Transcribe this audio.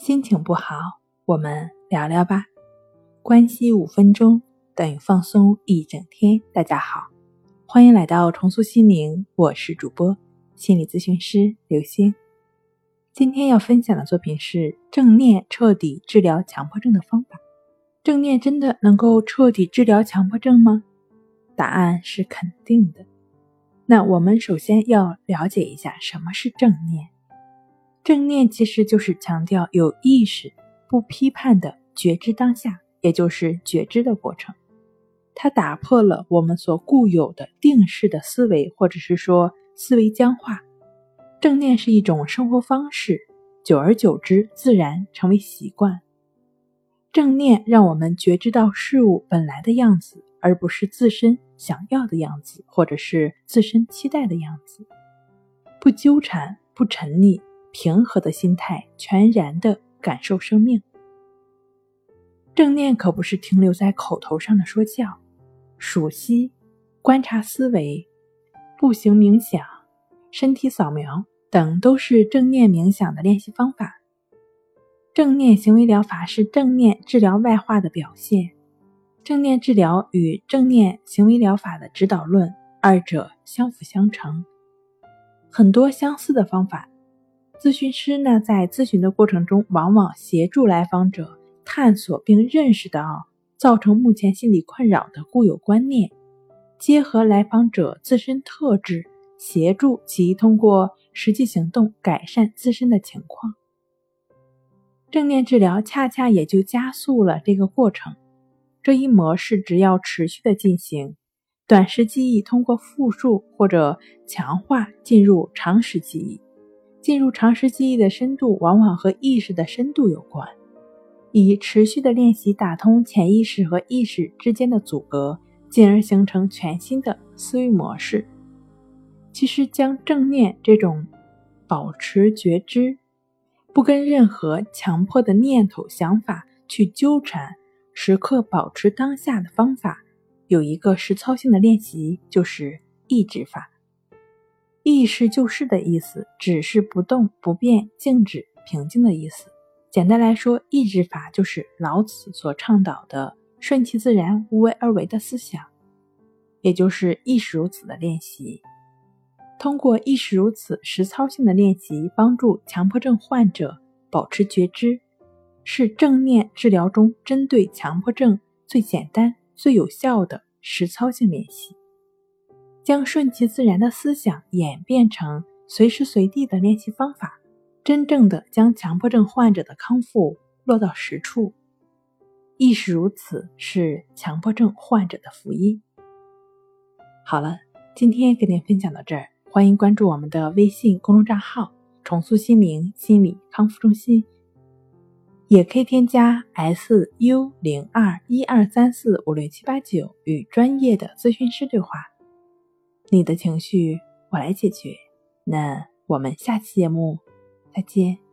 心情不好，我们聊聊吧。关系五分钟等于放松一整天。大家好，欢迎来到重塑心灵，我是主播心理咨询师刘星。今天要分享的作品是正念彻底治疗强迫症的方法。正念真的能够彻底治疗强迫症吗？答案是肯定的。那我们首先要了解一下什么是正念。正念其实就是强调有意识、不批判的觉知当下，也就是觉知的过程。它打破了我们所固有的定式的思维，或者是说思维僵化。正念是一种生活方式，久而久之，自然成为习惯。正念让我们觉知到事物本来的样子，而不是自身想要的样子，或者是自身期待的样子。不纠缠，不沉溺，平和的心态，全然的感受生命。正念可不是停留在口头上的说教，数息、观察思维、步行冥想、身体扫描等，都是正念冥想的练习方法。正念行为疗法是正念治疗外化的表现。正念治疗与正念行为疗法的指导论，二者相辅相成，很多相似的方法。咨询师呢，在咨询的过程中，往往协助来访者探索并认识到造成目前心理困扰的固有观念，结合来访者自身特质，协助其通过实际行动改善自身的情况。正念治疗恰恰也就加速了这个过程。这一模式只要持续的进行，短时记忆通过复述或者强化进入长时记忆。进入常识记忆的深度往往和意识的深度有关。以持续的练习打通潜意识和意识之间的阻隔，进而形成全新的思维模式。其实，将正念这种保持觉知。不跟任何强迫的念头、想法去纠缠，时刻保持当下的方法，有一个实操性的练习，就是意志法。意是就是的意思，只是不动、不变、静止、平静的意思。简单来说，意志法就是老子所倡导的顺其自然、无为而为的思想，也就是亦是如此的练习。通过亦是如此实操性的练习，帮助强迫症患者保持觉知，是正念治疗中针对强迫症最简单、最有效的实操性练习。将顺其自然的思想演变成随时随地的练习方法，真正的将强迫症患者的康复落到实处。亦是如此，是强迫症患者的福音。好了，今天跟您分享到这儿。欢迎关注我们的微信公众账号“重塑心灵心理康复中心”，也可以添加 s u 零二一二三四五六七八九与专业的咨询师对话。你的情绪我来解决。那我们下期节目再见。